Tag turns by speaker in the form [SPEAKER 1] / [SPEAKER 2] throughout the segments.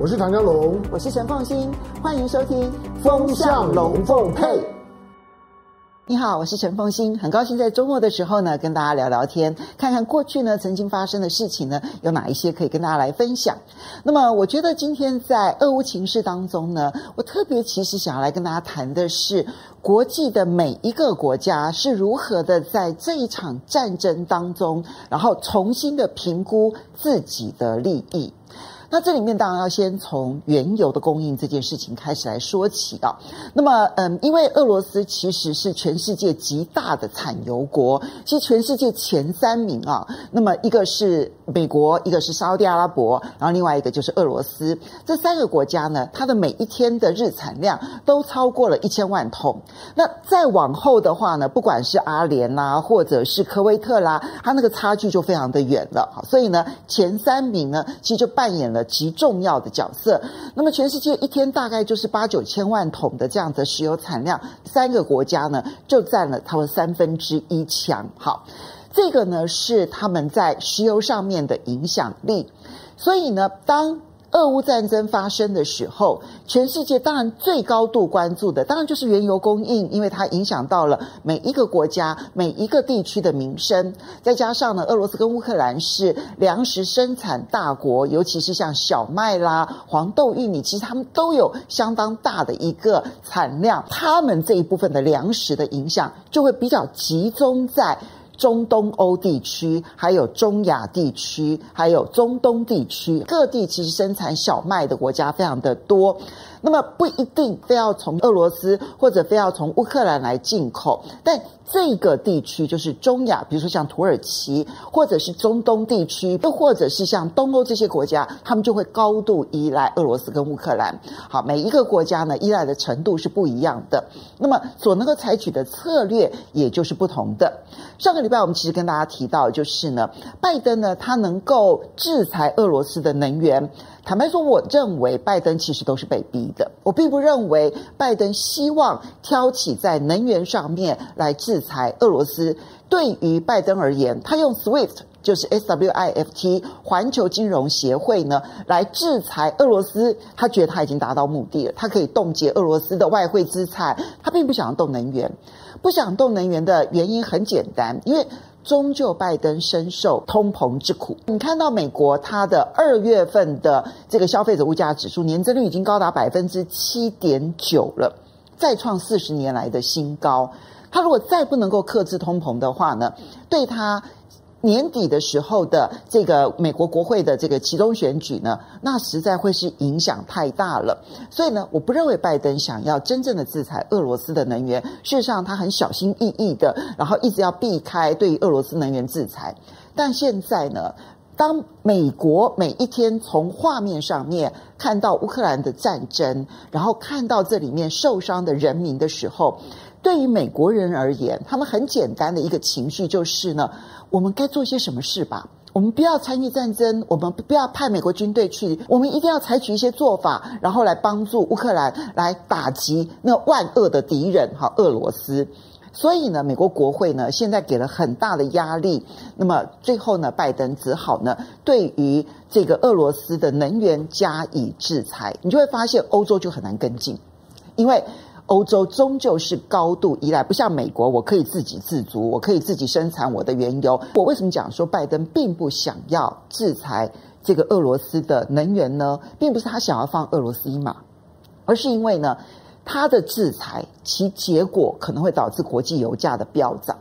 [SPEAKER 1] 我是唐江龙，
[SPEAKER 2] 我是陈凤新，欢迎收听《
[SPEAKER 1] 风向龙凤配》。
[SPEAKER 2] 你好，我是陈凤新，很高兴在周末的时候呢，跟大家聊聊天，看看过去呢曾经发生的事情呢，有哪一些可以跟大家来分享。那么，我觉得今天在俄乌情势当中呢，我特别其实想要来跟大家谈的是，国际的每一个国家是如何的在这一场战争当中，然后重新的评估自己的利益。那这里面当然要先从原油的供应这件事情开始来说起啊。那么，嗯，因为俄罗斯其实是全世界极大的产油国，其实全世界前三名啊。那么一个是美国，一个是沙特阿拉伯，然后另外一个就是俄罗斯。这三个国家呢，它的每一天的日产量都超过了一千万桶。那再往后的话呢，不管是阿联啦，或者是科威特啦，它那个差距就非常的远了。所以呢，前三名呢，其实就扮演了。极重要的角色。那么，全世界一天大概就是八九千万桶的这样的石油产量，三个国家呢就占了他们三分之一强。好，这个呢是他们在石油上面的影响力。所以呢，当俄乌战争发生的时候，全世界当然最高度关注的，当然就是原油供应，因为它影响到了每一个国家、每一个地区的民生。再加上呢，俄罗斯跟乌克兰是粮食生产大国，尤其是像小麦啦、黄豆、玉米，其实他们都有相当大的一个产量，他们这一部分的粮食的影响就会比较集中在。中东欧地区，还有中亚地区，还有中东地区，各地其实生产小麦的国家非常的多。那么不一定非要从俄罗斯或者非要从乌克兰来进口，但这个地区就是中亚，比如说像土耳其，或者是中东地区，又或者是像东欧这些国家，他们就会高度依赖俄罗斯跟乌克兰。好，每一个国家呢，依赖的程度是不一样的，那么所能够采取的策略也就是不同的。上个礼拜我们其实跟大家提到，就是呢，拜登呢，他能够制裁俄罗斯的能源。坦白说，我认为拜登其实都是被逼我并不认为拜登希望挑起在能源上面来制裁俄罗斯。对于拜登而言，他用 SWIFT 就是 SWIFT 环球金融协会呢来制裁俄罗斯，他觉得他已经达到目的了。他可以冻结俄罗斯的外汇资产，他并不想要动能源。不想动能源的原因很简单，因为。终究，拜登深受通膨之苦。你看到美国它的二月份的这个消费者物价指数年增率已经高达百分之七点九了，再创四十年来的新高。它如果再不能够克制通膨的话呢，对它。年底的时候的这个美国国会的这个其中选举呢，那实在会是影响太大了。所以呢，我不认为拜登想要真正的制裁俄罗斯的能源。事实上，他很小心翼翼的，然后一直要避开对于俄罗斯能源制裁。但现在呢，当美国每一天从画面上面看到乌克兰的战争，然后看到这里面受伤的人民的时候，对于美国人而言，他们很简单的一个情绪就是呢。我们该做些什么事吧？我们不要参与战争，我们不要派美国军队去，我们一定要采取一些做法，然后来帮助乌克兰来打击那万恶的敌人哈，俄罗斯。所以呢，美国国会呢现在给了很大的压力，那么最后呢，拜登只好呢对于这个俄罗斯的能源加以制裁。你就会发现欧洲就很难跟进，因为。欧洲终究是高度依赖，不像美国，我可以自给自足，我可以自己生产我的原油。我为什么讲说拜登并不想要制裁这个俄罗斯的能源呢？并不是他想要放俄罗斯一马，而是因为呢，他的制裁其结果可能会导致国际油价的飙涨，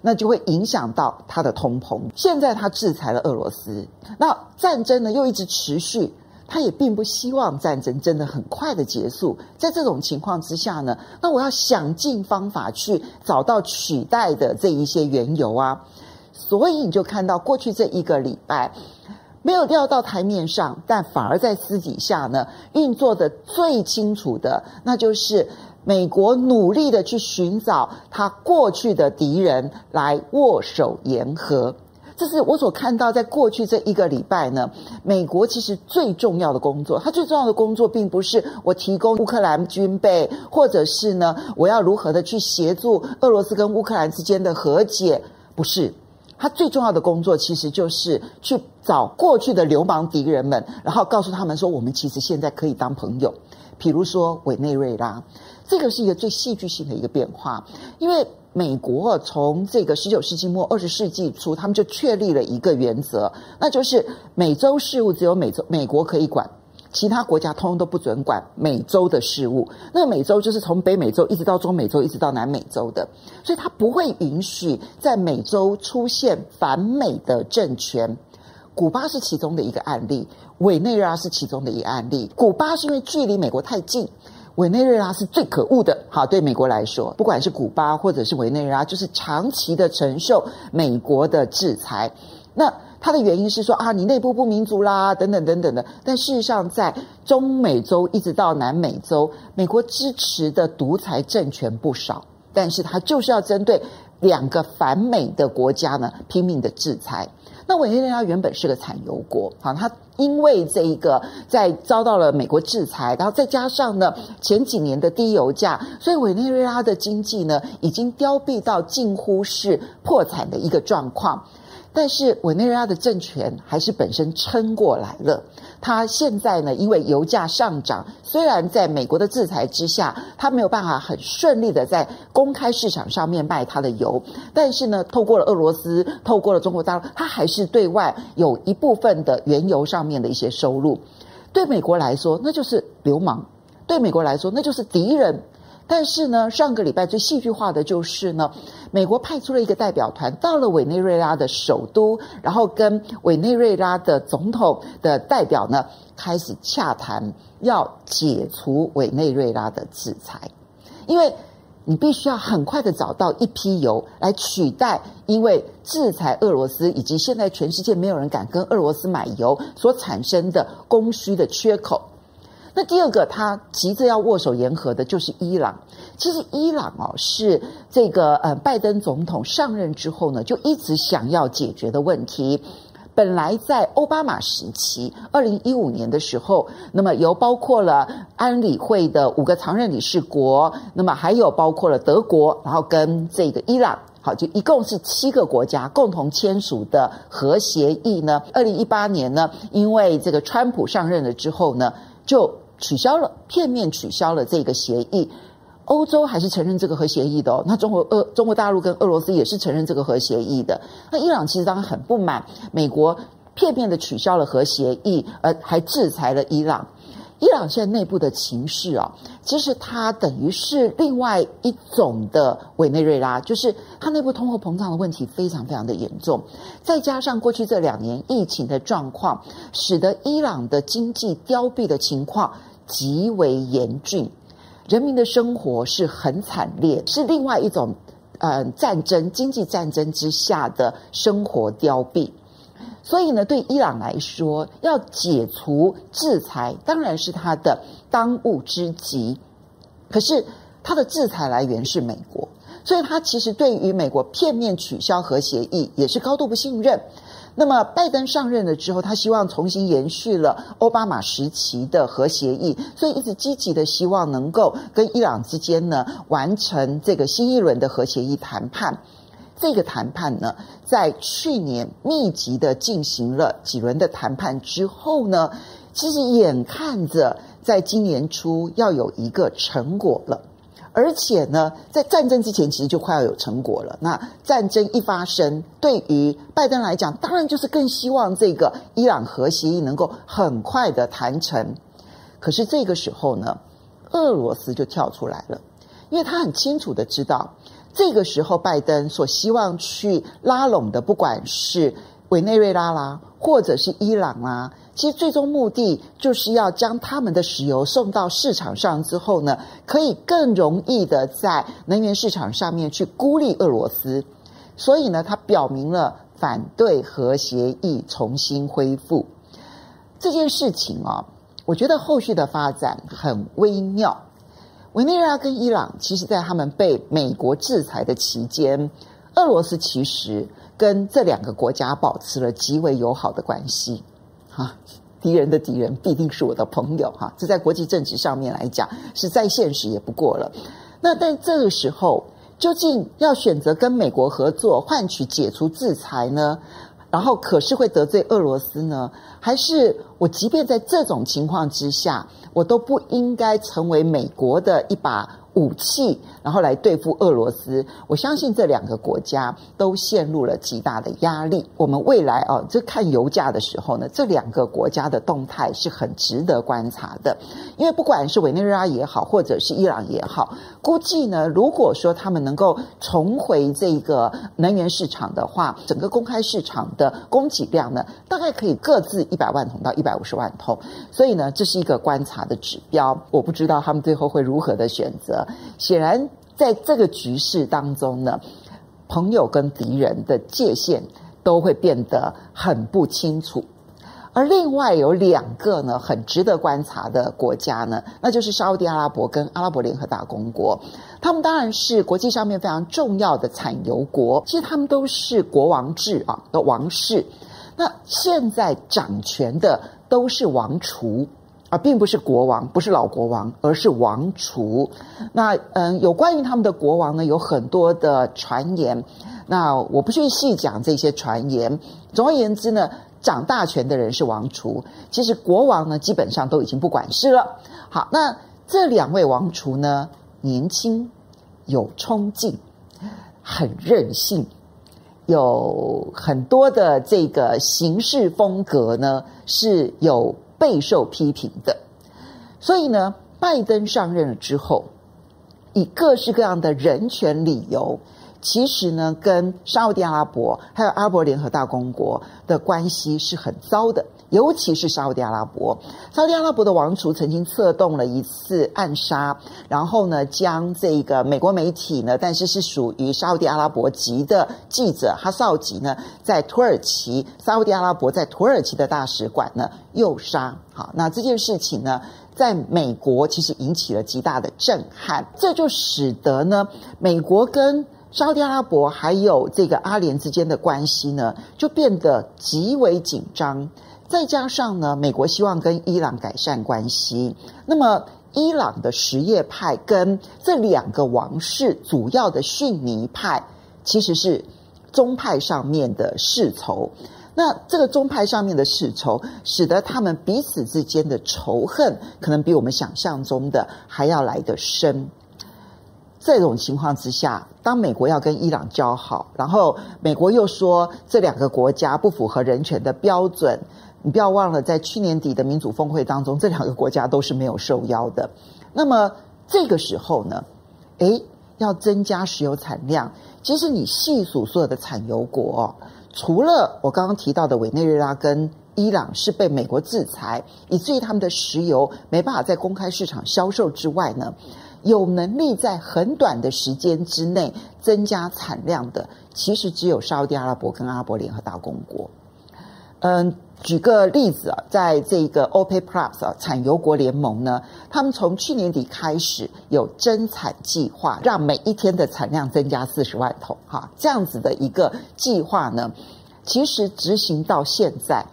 [SPEAKER 2] 那就会影响到他的通膨。现在他制裁了俄罗斯，那战争呢又一直持续。他也并不希望战争真的很快的结束，在这种情况之下呢，那我要想尽方法去找到取代的这一些原油啊，所以你就看到过去这一个礼拜没有掉到台面上，但反而在私底下呢运作的最清楚的，那就是美国努力的去寻找他过去的敌人来握手言和。这是我所看到，在过去这一个礼拜呢，美国其实最重要的工作，它最重要的工作，并不是我提供乌克兰军备，或者是呢，我要如何的去协助俄罗斯跟乌克兰之间的和解，不是，他最重要的工作其实就是去找过去的流氓敌人们，然后告诉他们说，我们其实现在可以当朋友。比如说委内瑞拉，这个是一个最戏剧性的一个变化，因为美国从这个十九世纪末二十世纪初，他们就确立了一个原则，那就是美洲事务只有美洲美国可以管。其他国家通通都不准管美洲的事务。那美洲就是从北美洲一直到中美洲，一直到南美洲的，所以它不会允许在美洲出现反美的政权。古巴是其中的一个案例，委内瑞拉是其中的一个案例。古巴是因为距离美国太近，委内瑞拉是最可恶的。好，对美国来说，不管是古巴或者是委内瑞拉，就是长期的承受美国的制裁。那它的原因是说啊，你内部不民主啦，等等等等的。但事实上，在中美洲一直到南美洲，美国支持的独裁政权不少，但是它就是要针对两个反美的国家呢，拼命的制裁。那委内瑞拉原本是个产油国，好，它因为这一个在遭到了美国制裁，然后再加上呢前几年的低油价，所以委内瑞拉的经济呢已经凋敝到近乎是破产的一个状况。但是委内瑞拉的政权还是本身撑过来了。他现在呢，因为油价上涨，虽然在美国的制裁之下，他没有办法很顺利的在公开市场上面卖他的油，但是呢，透过了俄罗斯，透过了中国大陆，他还是对外有一部分的原油上面的一些收入。对美国来说，那就是流氓；对美国来说，那就是敌人。但是呢，上个礼拜最戏剧化的就是呢，美国派出了一个代表团到了委内瑞拉的首都，然后跟委内瑞拉的总统的代表呢开始洽谈，要解除委内瑞拉的制裁，因为你必须要很快的找到一批油来取代，因为制裁俄罗斯以及现在全世界没有人敢跟俄罗斯买油所产生的供需的缺口。那第二个，他急着要握手言和的，就是伊朗。其实伊朗哦，是这个呃，拜登总统上任之后呢，就一直想要解决的问题。本来在奥巴马时期，二零一五年的时候，那么由包括了安理会的五个常任理事国，那么还有包括了德国，然后跟这个伊朗，好，就一共是七个国家共同签署的核协议呢。二零一八年呢，因为这个川普上任了之后呢，就取消了，片面取消了这个协议。欧洲还是承认这个核协议的哦。那中国、俄、中国大陆跟俄罗斯也是承认这个核协议的。那伊朗其实当然很不满，美国片面的取消了核协议，而还制裁了伊朗。伊朗现在内部的情势啊，其实它等于是另外一种的委内瑞拉，就是它内部通货膨胀的问题非常非常的严重，再加上过去这两年疫情的状况，使得伊朗的经济凋敝的情况。极为严峻，人民的生活是很惨烈，是另外一种呃战争、经济战争之下的生活凋敝。所以呢，对伊朗来说，要解除制裁当然是他的当务之急。可是他的制裁来源是美国，所以他其实对于美国片面取消核协议也是高度不信任。那么，拜登上任了之后，他希望重新延续了奥巴马时期的核协议，所以一直积极的希望能够跟伊朗之间呢完成这个新一轮的核协议谈判。这个谈判呢，在去年密集的进行了几轮的谈判之后呢，其实眼看着在今年初要有一个成果了。而且呢，在战争之前，其实就快要有成果了。那战争一发生，对于拜登来讲，当然就是更希望这个伊朗核协议能够很快的谈成。可是这个时候呢，俄罗斯就跳出来了，因为他很清楚的知道，这个时候拜登所希望去拉拢的，不管是委内瑞拉啦，或者是伊朗啦。其实最终目的就是要将他们的石油送到市场上之后呢，可以更容易的在能源市场上面去孤立俄罗斯。所以呢，他表明了反对核协议重新恢复这件事情啊。我觉得后续的发展很微妙。委内瑞拉跟伊朗，其实在他们被美国制裁的期间，俄罗斯其实跟这两个国家保持了极为友好的关系。啊，敌人的敌人必定是我的朋友哈，这在国际政治上面来讲是再现实也不过了。那但这个时候，究竟要选择跟美国合作换取解除制裁呢？然后可是会得罪俄罗斯呢？还是我即便在这种情况之下，我都不应该成为美国的一把武器，然后来对付俄罗斯。我相信这两个国家都陷入了极大的压力。我们未来啊，这看油价的时候呢，这两个国家的动态是很值得观察的。因为不管是委内瑞拉也好，或者是伊朗也好，估计呢，如果说他们能够重回这个能源市场的话，整个公开市场的供给量呢，大概可以各自一百万桶到一百五十万桶。所以呢，这是一个观察的指标。我不知道他们最后会如何的选择。显然，在这个局势当中呢，朋友跟敌人的界限都会变得很不清楚。而另外有两个呢，很值得观察的国家呢，那就是沙乌地阿拉伯跟阿拉伯联合大公国。他们当然是国际上面非常重要的产油国，其实他们都是国王制啊的王室。那现在掌权的都是王储。啊，并不是国王，不是老国王，而是王储。那嗯，有关于他们的国王呢，有很多的传言。那我不去细讲这些传言。总而言之呢，掌大权的人是王储。其实国王呢，基本上都已经不管事了。好，那这两位王储呢，年轻，有冲劲，很任性，有很多的这个行事风格呢，是有。备受批评的，所以呢，拜登上任了之后，以各式各样的人权理由，其实呢，跟沙乌地阿拉伯还有阿拉伯联合大公国的关系是很糟的。尤其是沙乌地阿拉伯，沙乌地阿拉伯的王储曾经策动了一次暗杀，然后呢，将这个美国媒体呢，但是是属于沙乌地阿拉伯籍的记者哈绍吉呢，在土耳其沙乌地阿拉伯在土耳其的大使馆呢诱杀。好，那这件事情呢，在美国其实引起了极大的震撼，这就使得呢，美国跟沙乌地阿拉伯还有这个阿联之间的关系呢，就变得极为紧张。再加上呢，美国希望跟伊朗改善关系，那么伊朗的什叶派跟这两个王室主要的逊尼派，其实是宗派上面的世仇。那这个宗派上面的世仇，使得他们彼此之间的仇恨，可能比我们想象中的还要来得深。这种情况之下，当美国要跟伊朗交好，然后美国又说这两个国家不符合人权的标准。你不要忘了，在去年底的民主峰会当中，这两个国家都是没有受邀的。那么这个时候呢，诶，要增加石油产量，其实你细数所有的产油国，除了我刚刚提到的委内瑞拉跟伊朗是被美国制裁，以至于他们的石油没办法在公开市场销售之外呢，有能力在很短的时间之内增加产量的，其实只有沙乌地阿拉伯跟阿拉伯联合大公国。嗯。举个例子啊，在这个 OPEC Plus 啊，产油国联盟呢，他们从去年底开始有增产计划，让每一天的产量增加四十万桶，哈，这样子的一个计划呢，其实执行到现在，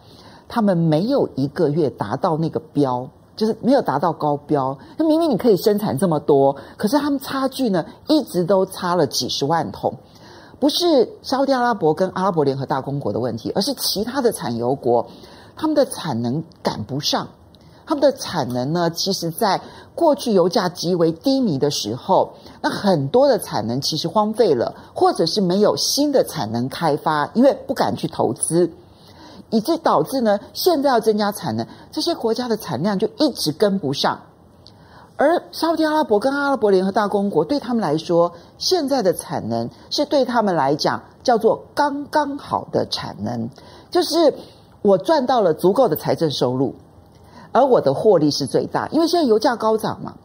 [SPEAKER 2] 他们没有一个月达到那个标，就是没有达到高标。那明明你可以生产这么多，可是他们差距呢，一直都差了几十万桶。不是沙乌地阿拉伯跟阿拉伯联合大公国的问题，而是其他的产油国，他们的产能赶不上。他们的产能呢，其实在过去油价极为低迷的时候，那很多的产能其实荒废了，或者是没有新的产能开发，因为不敢去投资，以致导致呢，现在要增加产能，这些国家的产量就一直跟不上。而沙乌地阿拉伯跟阿拉伯联合大公国对他们来说，现在的产能是对他们来讲叫做刚刚好的产能，就是我赚到了足够的财政收入，而我的获利是最大，因为现在油价高涨嘛。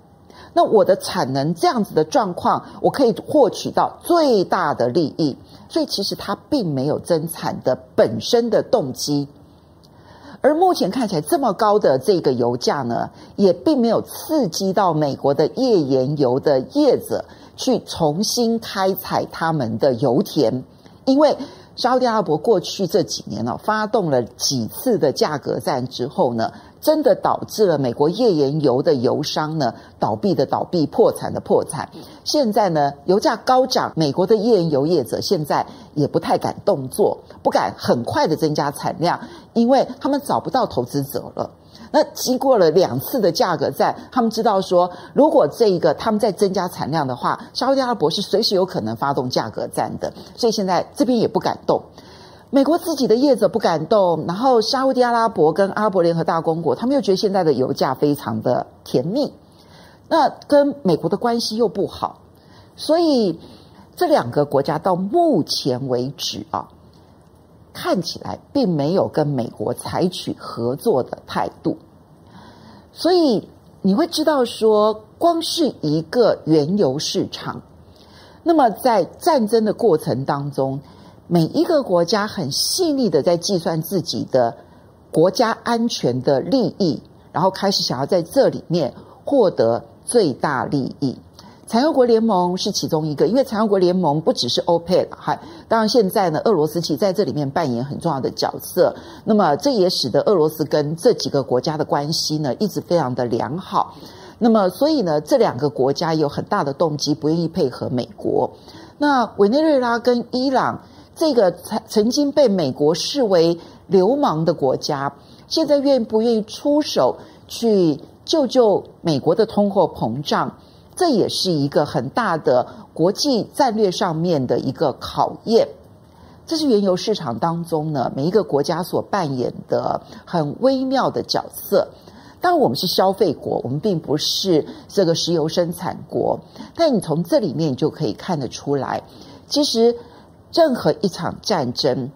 [SPEAKER 2] 那我的产能这样子的状况，我可以获取到最大的利益，所以其实它并没有增产的本身的动机。而目前看起来这么高的这个油价呢，也并没有刺激到美国的页岩油的业者去重新开采他们的油田，因为沙特阿拉伯过去这几年呢，发动了几次的价格战之后呢，真的导致了美国页岩油的油商呢倒闭的倒闭、破产的破产。现在呢，油价高涨，美国的页岩油业者现在也不太敢动作，不敢很快的增加产量，因为他们找不到投资者了。那经过了两次的价格战，他们知道说，如果这一个他们再增加产量的话，沙特阿拉伯是随时有可能发动价格战的，所以现在这边也不敢动。美国自己的业者不敢动，然后沙乌地阿拉伯跟阿拉伯联合大公国，他们又觉得现在的油价非常的甜蜜，那跟美国的关系又不好，所以这两个国家到目前为止啊，看起来并没有跟美国采取合作的态度，所以你会知道说，光是一个原油市场，那么在战争的过程当中。每一个国家很细腻的在计算自己的国家安全的利益，然后开始想要在这里面获得最大利益。产油国联盟是其中一个，因为产油国联盟不只是 OPEC，还当然现在呢，俄罗斯其实在这里面扮演很重要的角色。那么这也使得俄罗斯跟这几个国家的关系呢一直非常的良好。那么所以呢，这两个国家有很大的动机不愿意配合美国。那委内瑞拉跟伊朗。这个曾曾经被美国视为流氓的国家，现在愿不愿意出手去救救美国的通货膨胀？这也是一个很大的国际战略上面的一个考验。这是原油市场当中呢，每一个国家所扮演的很微妙的角色。当然，我们是消费国，我们并不是这个石油生产国。但你从这里面就可以看得出来，其实。任何一场战争，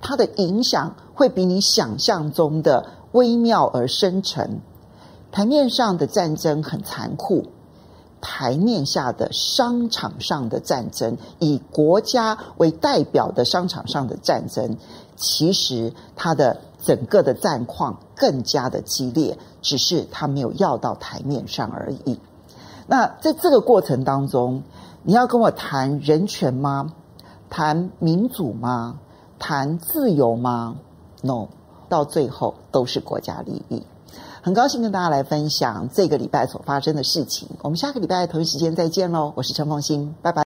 [SPEAKER 2] 它的影响会比你想象中的微妙而深沉。台面上的战争很残酷，台面下的商场上的战争，以国家为代表的商场上的战争，其实它的整个的战况更加的激烈，只是它没有要到台面上而已。那在这个过程当中，你要跟我谈人权吗？谈民主吗？谈自由吗？No，到最后都是国家利益。很高兴跟大家来分享这个礼拜所发生的事情。我们下个礼拜同一时间再见喽！我是陈凤欣，拜拜。